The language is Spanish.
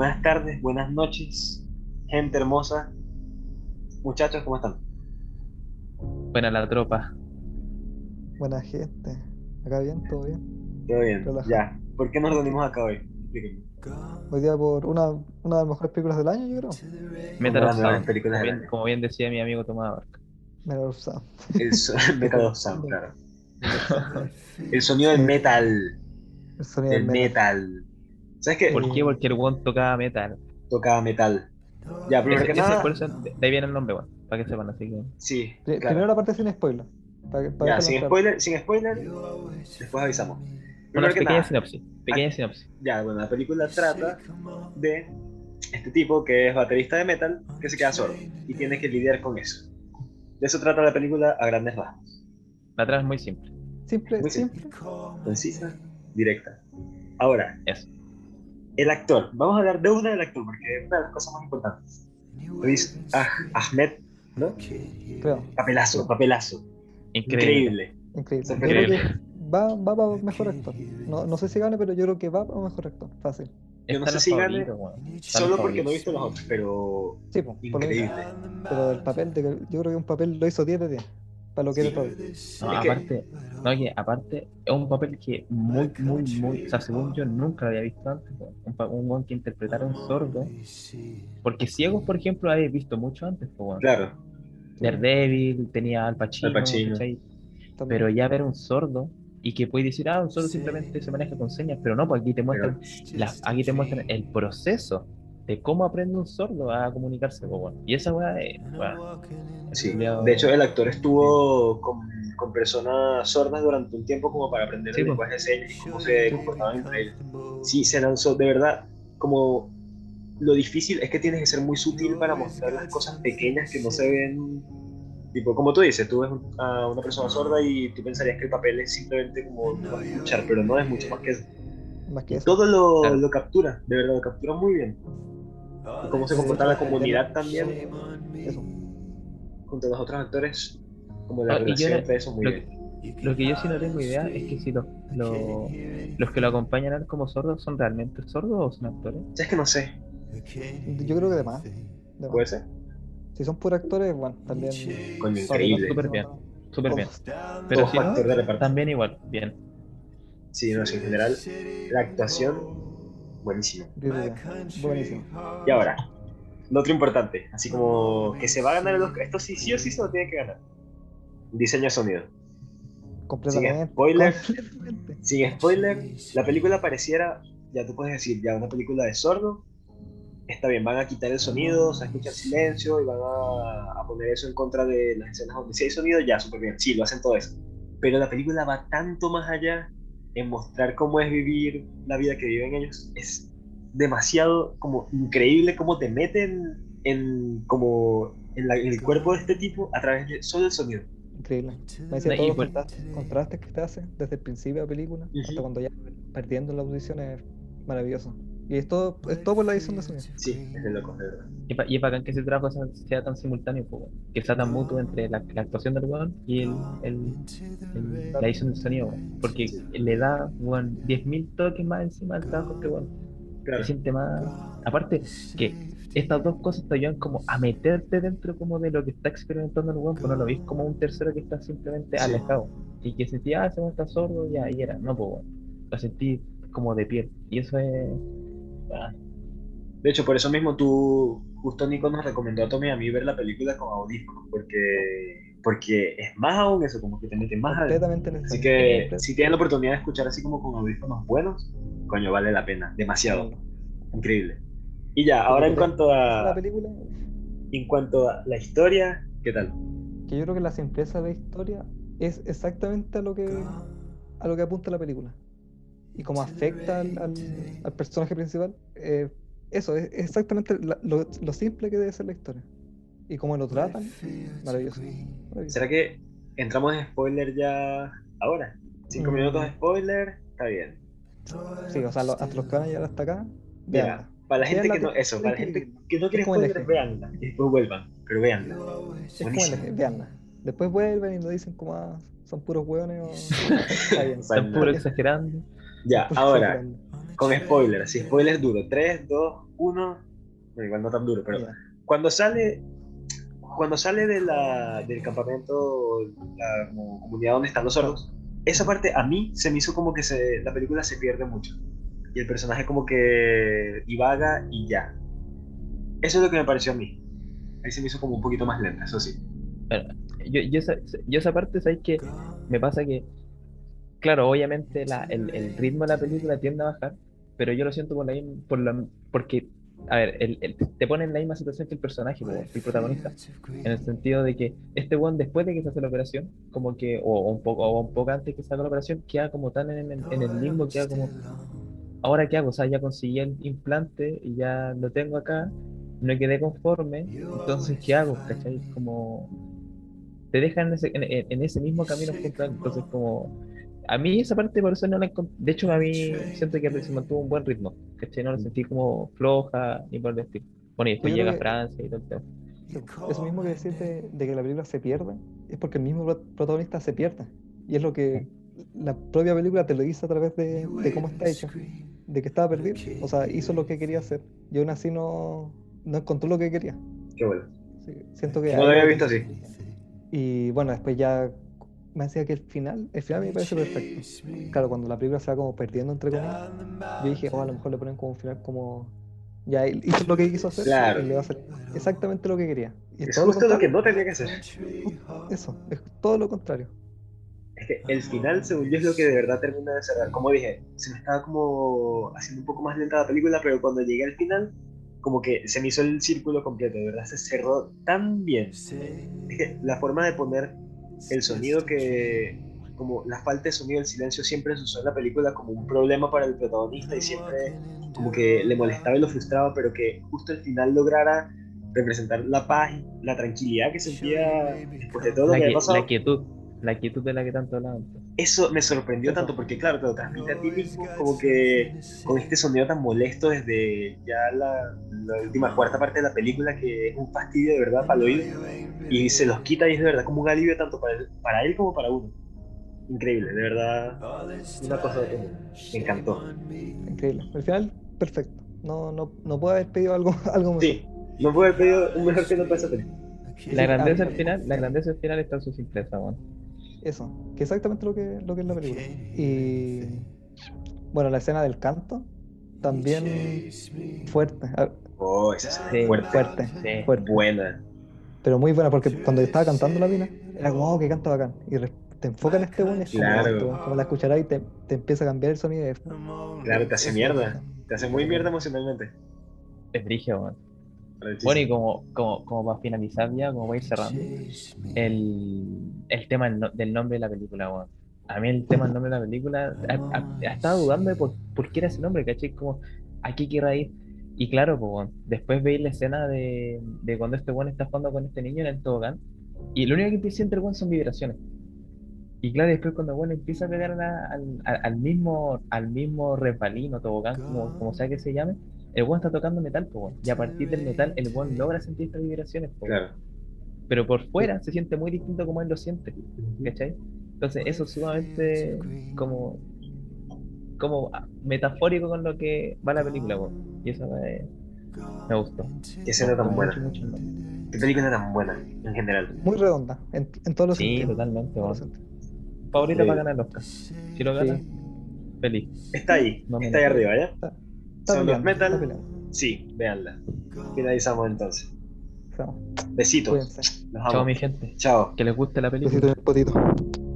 buenas tardes, buenas noches, gente hermosa. Muchachos, ¿cómo están? Buena la tropa. Buena gente. Acá bien, todo bien. Todo bien, Relajado. ya. ¿Por qué nos reunimos acá hoy? Explíquenme. Hoy día por una, una de las mejores películas del año, yo creo. Metal of Sound, películas como bien, año. como bien decía mi amigo Tomás Abarca. Metal of Sound. El so- Metal of Sound, claro. El sonido del metal. El sonido Del del metal. ¿Sabes qué? ¿Por qué? Porque el one tocaba metal. Tocaba metal. Ya, primero Ese- que nada. por eso, de ahí viene el nombre, bueno, para que sepan, así que. Sí, claro. Primero la parte sin spoiler. Para, para Ya, sin spoiler, sin spoiler, después avisamos. Que pequeña nada, sinopsis. Pequeña sinopsis. ya, bueno, la película trata de este tipo que es baterista de metal que se queda sordo y tiene que lidiar con eso. De eso trata la película a grandes rasgos. La trama es muy simple. Simple, Muy simple. Concisa, directa. Ahora, Eso. El actor. Vamos a hablar de una del actor porque es una de las cosas más importantes. Riz Ah- Ahmed, ¿no? Creo. Papelazo, papelazo. Increíble. Increíble. Increíble. Se Yo fue creo increíble. que va, va para mejor actor. No, no sé si gane, pero yo creo que va para mejor actor. Fácil. Yo no sé si gane, Solo porque no he visto los otros, pero Sí, po, por increíble. Pero el papel, de, yo creo que un papel lo hizo 10 de 10. Para lo que Sí. era todo. No, Es que- aparte, no, que aparte, es un papel que muy, muy, muy, o sea, según yo nunca lo había visto antes, un, weón que interpretara a un sordo, porque ciegos, por ejemplo, habéis visto mucho antes, pues. Claro, Daredevil, tenía Al Pacino, Al Pacino. pero ya ver un sordo y que puede decir, ah, un sordo simplemente se maneja con señas, pero no, pues aquí te muestran, la- aquí te muestran el proceso de cómo aprende un sordo a comunicarse, pues, weón. Y esa weá es, weón, sí. De hecho, el actor estuvo con, con personas sordas durante un tiempo como para aprender Sí, el pues. lenguaje de señas y cómo se comportaban entre ellos. Sí, se lanzó, de verdad, como lo difícil es que tienes que ser muy sutil para mostrar las cosas pequeñas que no se ven. Tipo, como tú dices, tú ves a una persona sorda y tú pensarías que el papel es simplemente como no escuchar, pero no es mucho más que eso. Más que eso. Todo lo, Claro. lo captura, de verdad, lo captura muy bien. Y cómo se comporta la comunidad también Eso. junto a los otros actores, como la Ah, relación entre eso, muy lo bien. que, lo que yo sí no tengo idea es que si los, los, los que lo acompañan a él como sordos son realmente sordos o son actores. Es que no sé, Yo creo que de más. de más. puede ser. Si son puros actores, bueno, también. Coño, son- increíble. Súper bien, súper bien. Pero si no, también igual, bien. Sí, no sé, en general, la actuación, diez. Buenísimo. Y ahora, lo otro importante, así como que se va a ganar el Oscar. Esto sí, sí o sí se lo tiene que ganar. Diseño de sonido. Completamente. spoiler. Completamente. Sin spoiler, la película pareciera, ya tú puedes decir, ya una película de sordo. Está bien, van a quitar el sonido, se escucha el silencio y van a, a poner eso en contra de las escenas donde sí hay sonido, ya, súper bien, sí, lo hacen todo eso. Pero la película va tanto más allá en mostrar cómo es vivir la vida que viven ellos. Es demasiado como increíble cómo te meten en, como en, la- en el cuerpo de este tipo a través de solo el sonido. Increíble. Me decía todos los contrastes, que te hace desde el principio de la película hasta cuando ya perdiendo la audición es maravilloso. Y es todo, es todo por la edición de sonido. Sí, es de locos, de verdad. Y, es bacán que ese trabajo sea, sea tan simultáneo, po, que sea tan mutuo entre la, la actuación del weón y el, el- el- la edición del sonido, porque le da weón, 10.000 toques más encima del trabajo que weón. Claro. Se siente más. Aparte, que estas dos cosas te ayudan como a meterte dentro como de lo que está experimentando el weón, pues no lo ves como un tercero que está simplemente Sí. alejado y que sentí, ah, ese weón está sordo, ya, y era, no, pues weón. Lo sentí como de piel, y eso es. Ah, De hecho, por eso mismo tú, justo Nico nos recomendó a Tommy y a mí ver la película con audífonos, porque, porque es más aún eso, como que te mete más adentro. Completamente necesario. Así que si tienen la oportunidad de escuchar así como con audífonos buenos, coño, vale la pena, demasiado, increíble. Y ya, ahora en cuanto La a, película, en cuanto a la historia, ¿qué tal? que yo creo que la simpleza de la historia es exactamente a lo que a lo que apunta la película. Y cómo afecta al, al- al personaje principal, eh, eso, es exactamente la- lo, lo simple que debe ser la historia. Y cómo lo tratan, maravilloso. maravilloso. ¿Será que entramos en spoiler ya ahora? Cinco Mm. minutos de spoiler, está bien. Sí, o sea, lo- hasta los que van a llegar hasta acá, Mira, veanla. para la gente Veanla que no, eso, para la gente que no quiere spoiler, veanla y después vuelvan, pero veanla. Veanla. Después vuelven y nos dicen como ah, son puros hueones o está bien. Está están puro exagerando. Ya, ahora. Con spoiler, así, spoiler duro. 3, 2, 1. No, igual no tan duro, pero Ya. cuando sale. Cuando sale de la, del campamento, la como comunidad donde están los sordos, esa parte a mí se me hizo como que se, la película se pierde mucho. Y el personaje como que divaga y ya. Eso es lo que me pareció a mí. Ahí se me hizo como un poquito más lenta, eso sí. Bueno, yo, yo, esa, yo esa parte, ¿sabes que Me pasa que, claro, obviamente la, el, el ritmo de la película tiende a bajar, pero yo lo siento por la, por la, porque, a ver, el, el- te pone en la misma situación que el personaje, el protagonista, en el sentido de que este weón después de que se hace la operación, como que, o, un poco, o un poco antes que se haga la operación, queda como tan en, el- en el limbo, queda como, ¿ahora qué hago? O sea, ya conseguí el implante y ya lo tengo acá, no quedé conforme, entonces, ¿qué hago? ¿Cachai? Como te dejan en ese, en, en- en ese mismo camino. Entonces, como, a mí esa parte por eso no la encon- De hecho, a mí siento que se mantuvo un buen ritmo, ¿cachai? No la sentí como floja ni por el estilo. Bueno, y después Yo llega que- Francia y todo el tema. Sí, Eso mismo que decir de, de que la película se pierde es porque el mismo pro- protagonista se pierde. Y es lo que la propia película te lo dice a través de, de cómo está hecha. De que estaba perdido. O sea, hizo lo que quería hacer. Y aún así no, no encontró lo que quería. Qué bueno. Sí, siento que No lo había visto así. Y bueno, después ya me decía que el final, el final me parece perfecto. Claro, cuando la película se va como perdiendo entre comillas, yo dije, oh, a lo mejor le ponen como un final como ya él hizo lo que quiso hacer Claro. y le va a salir exactamente lo que quería. Y Es todo justo lo que contrario. no tenía que hacer. Eso, es todo lo contrario. Es que el final, según yo, es lo que de verdad termina de cerrar. Como dije, se me estaba como haciendo un poco más lenta la película, pero cuando llegué al final, como que se me hizo el círculo completo, de verdad se cerró tan bien. Es que la forma de poner el sonido que, como la falta de sonido, el silencio siempre se usó en la película como un problema para el protagonista y siempre como que le molestaba y lo frustraba, pero que justo al final lograra representar la paz, la tranquilidad que sentía después de todo lo La, que que- había pasado. la quietud, la quietud de la que tanto hablaban. Eso me sorprendió tanto porque, claro, te lo transmite a ti mismo como que con este sonido tan molesto desde ya la, la última cuarta parte de la película que es un fastidio de verdad para el oído y se los quita y es de verdad como un alivio tanto para él, para él como para uno. Increíble, de verdad. Una cosa que me encantó. Increíble. Al final, perfecto. No, no, no puedo haber pedido algo, algo mejor. Sí, no puedo haber pedido un mejor final para esa película. La grandeza al final, la grandeza al final está en su simpleza, weón. Eso, que exactamente lo que, lo que es la película. Y bueno, la escena del canto también fuerte, ah, Oh, esa escena fuerte. fuerte, Sí. fuerte. Buena. Pero muy buena, porque cuando estaba cantando la mina, era como, oh, que canta bacán. Y te enfoca en este es como, Claro. este como la escucharás y te, te empieza a cambiar el sonido. Claro, te hace mierda. Te hace muy mierda emocionalmente. Es brígido, weón. Bueno, y como, como, como para finalizar ya, como voy a ir cerrando, el, el tema del, no- del nombre de la película, weón. A mí el tema del nombre de la película, ha, ha- ha estado dudando de por, por qué era ese nombre, ¿cachai? Como, ¿a qué quiero ir? Y claro, pues, weón, después veis la escena de, de cuando este weón está jugando con este niño en el tobogán, y lo único que empieza entre weón son vibraciones. Y claro, después cuando bueno empieza a pegar a la- al, al- mismo, al mismo resbalín o tobogán, como, como sea que se llame, el weón está tocando metal, pues. Y a partir del metal, el weón logra sentir estas vibraciones, pues. Claro. Pero por fuera se siente muy distinto como él lo siente, ¿cachai? Entonces, eso es sumamente como, como metafórico con lo que va la película. Y eso me, me gustó. Qué escena tan buena. mucho, mucho. Qué película tan buena, en general. Muy redonda, en, en todos los Sí, sentidos. totalmente, todos los sentidos. Favorita Sí. para ganar el Oscar. Si lo gana, Sí. feliz. Está ahí, No está ahí arriba, ¿ya? Está Son los peleando, está metal. peleando. Sí, véanla. Finalizamos entonces. O sea, Besitos. Cuídense. Los Chao, mi gente. Chao. Que les guste la película. Besito en el potito.